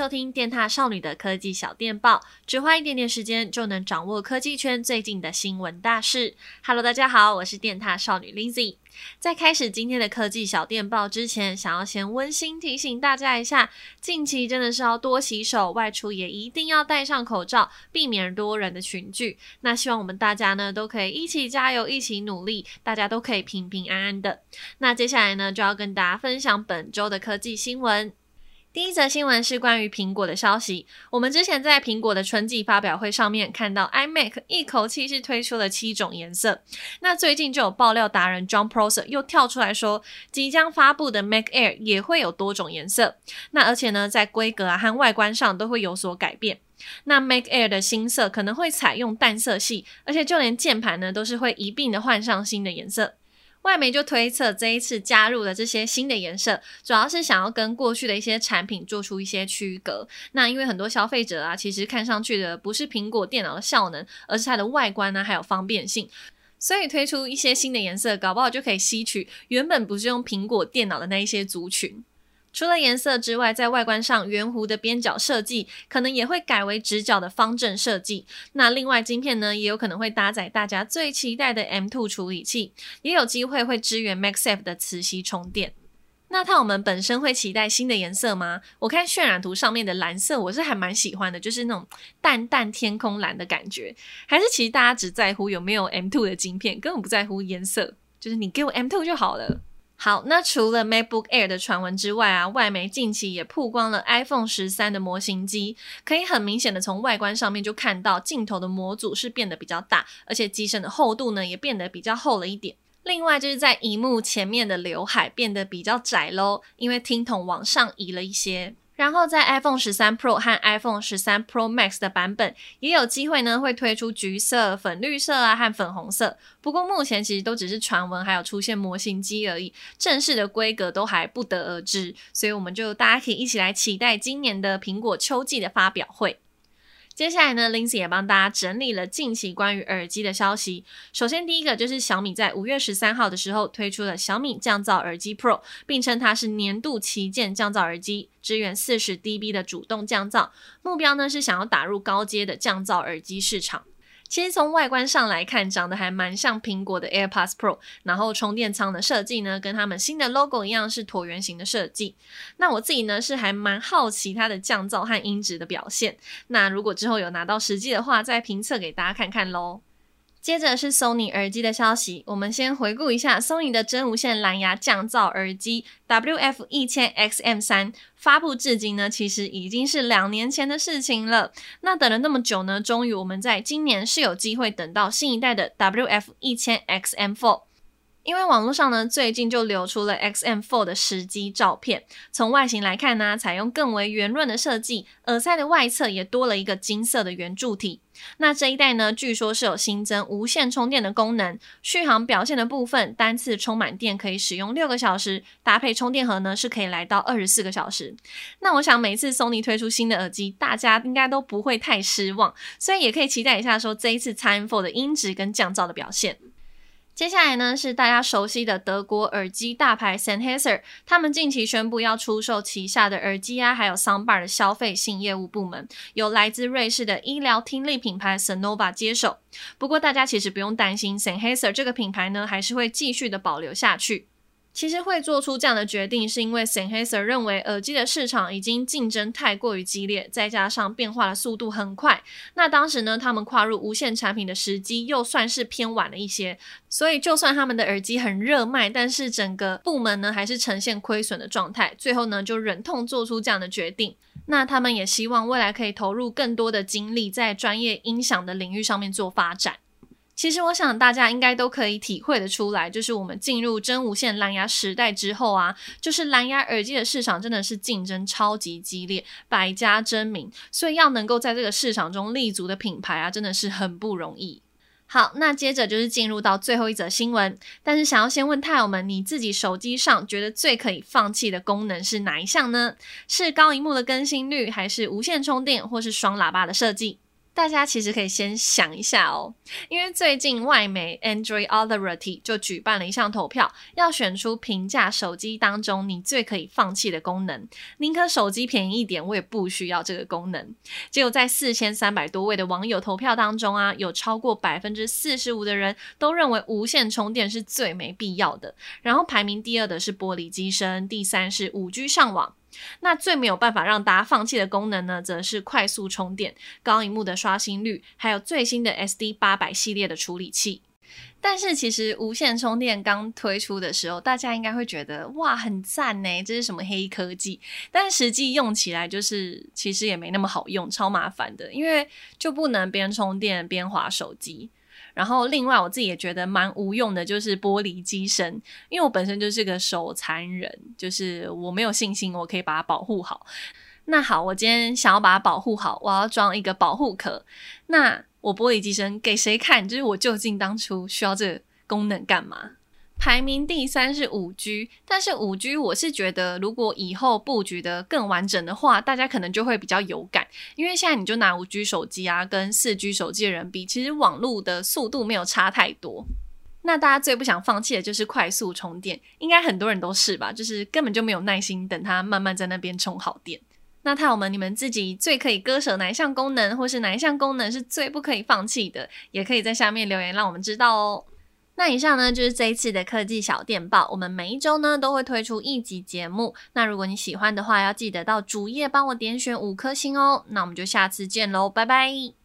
收听电踏少女的科技小电报，只花一点点时间就能掌握科技圈最近的新闻大事。Hello，大家好，我是电踏少女 Lizzy。在开始今天的科技小电报之前，想要先温馨提醒大家一下，近期真的是要多洗手，外出也一定要戴上口罩，避免多人的群聚。那希望我们大家呢都可以一起加油，一起努力，大家都可以平平安安的。那接下来呢，就要跟大家分享本周的科技新闻。第一则新闻是关于苹果的消息。我们之前在苹果的春季发表会上面看到，iMac 一口气是推出了七种颜色。那最近就有爆料达人 John Prosser 又跳出来说，即将发布的 Mac Air 也会有多种颜色。那而且呢，在规格啊和外观上都会有所改变。那 Mac Air 的新色可能会采用淡色系，而且就连键盘呢都是会一并的换上新的颜色。外媒就推测，这一次加入了这些新的颜色，主要是想要跟过去的一些产品做出一些区隔。那因为很多消费者啊，其实看上去的不是苹果电脑的效能，而是它的外观呢，还有方便性。所以推出一些新的颜色，搞不好就可以吸取原本不是用苹果电脑的那一些族群。除了颜色之外，在外观上，圆弧的边角设计可能也会改为直角的方正设计。那另外，晶片呢，也有可能会搭载大家最期待的 M2 处理器，也有机会会支援 MagSafe 的磁吸充电。那它我们本身会期待新的颜色吗？我看渲染图上面的蓝色，我是还蛮喜欢的，就是那种淡淡天空蓝的感觉。还是其实大家只在乎有没有 M2 的晶片，根本不在乎颜色，就是你给我 M2 就好了。好，那除了 MacBook Air 的传闻之外啊，外媒近期也曝光了 iPhone 十三的模型机，可以很明显的从外观上面就看到镜头的模组是变得比较大，而且机身的厚度呢也变得比较厚了一点。另外就是在荧幕前面的刘海变得比较窄喽，因为听筒往上移了一些。然后在 iPhone 十三 Pro 和 iPhone 十三 Pro Max 的版本也有机会呢，会推出橘色、粉绿色啊和粉红色。不过目前其实都只是传闻，还有出现模型机而已，正式的规格都还不得而知。所以我们就大家可以一起来期待今年的苹果秋季的发表会。接下来呢，Lindsay 也帮大家整理了近期关于耳机的消息。首先，第一个就是小米在五月十三号的时候推出了小米降噪耳机 Pro，并称它是年度旗舰降噪耳机，支援四十 dB 的主动降噪，目标呢是想要打入高阶的降噪耳机市场。其实从外观上来看，长得还蛮像苹果的 AirPods Pro，然后充电仓的设计呢，跟他们新的 logo 一样是椭圆形的设计。那我自己呢是还蛮好奇它的降噪和音质的表现。那如果之后有拿到实际的话，再评测给大家看看喽。接着是 Sony 耳机的消息，我们先回顾一下 Sony 的真无线蓝牙降噪耳机 WF 一千 XM 三发布至今呢，其实已经是两年前的事情了。那等了那么久呢，终于我们在今年是有机会等到新一代的 WF-1000XM4。因为网络上呢，最近就流出了 XM4 的实机照片。从外形来看呢，采用更为圆润的设计，耳塞的外侧也多了一个金色的圆柱体。那这一代呢，据说是有新增无线充电的功能。续航表现的部分，单次充满电可以使用六个小时，搭配充电盒呢，是可以来到二十四个小时。那我想每次 Sony 推出新的耳机，大家应该都不会太失望，所以也可以期待一下说这一次 XM4 的音质跟降噪的表现。接下来呢，是大家熟悉的德国耳机大牌 Sennheiser，他们近期宣布要出售旗下的耳机啊，还有 Soundbar 的消费性业务部门，由来自瑞士的医疗听力品牌 Sonova 接手。不过大家其实不用担心，Sennheiser 这个品牌呢，还是会继续的保留下去。其实会做出这样的决定，是因为 Sennheiser 认为耳机的市场已经竞争太过于激烈，再加上变化的速度很快。那当时呢，他们跨入无线产品的时机又算是偏晚了一些，所以就算他们的耳机很热卖，但是整个部门呢还是呈现亏损的状态。最后呢，就忍痛做出这样的决定。那他们也希望未来可以投入更多的精力在专业音响的领域上面做发展。其实我想大家应该都可以体会得出来，就是我们进入真无线蓝牙时代之后啊，就是蓝牙耳机的市场真的是竞争超级激烈，百家争鸣，所以要能够在这个市场中立足的品牌啊，真的是很不容易。好，那接着就是进入到最后一则新闻，但是想要先问泰友们，你自己手机上觉得最可以放弃的功能是哪一项呢？是高荧幕的更新率，还是无线充电，或是双喇叭的设计？大家其实可以先想一下哦，因为最近外媒 Android Authority 就举办了一项投票，要选出平价手机当中你最可以放弃的功能。宁可手机便宜一点，我也不需要这个功能。结果在四千三百多位的网友投票当中啊，有超过百分之四十五的人都认为无线充电是最没必要的。然后排名第二的是玻璃机身，第三是五 G 上网。那最没有办法让大家放弃的功能呢，则是快速充电、高荧幕的刷新率，还有最新的 SD 八百系列的处理器。但是其实无线充电刚推出的时候，大家应该会觉得哇，很赞呢，这是什么黑科技？但实际用起来就是其实也没那么好用，超麻烦的，因为就不能边充电边滑手机。然后，另外我自己也觉得蛮无用的，就是玻璃机身，因为我本身就是个手残人，就是我没有信心我可以把它保护好。那好，我今天想要把它保护好，我要装一个保护壳。那我玻璃机身给谁看？就是我究竟当初需要这个功能干嘛？排名第三是五 G，但是五 G 我是觉得，如果以后布局的更完整的话，大家可能就会比较有感。因为现在你就拿五 G 手机啊，跟四 G 手机的人比，其实网络的速度没有差太多。那大家最不想放弃的就是快速充电，应该很多人都是吧？就是根本就没有耐心等它慢慢在那边充好电。那泰友们，你们自己最可以割舍哪一项功能，或是哪一项功能是最不可以放弃的，也可以在下面留言让我们知道哦。那以上呢，就是这一次的科技小电报。我们每一周呢都会推出一集节目。那如果你喜欢的话，要记得到主页帮我点选五颗星哦。那我们就下次见喽，拜拜。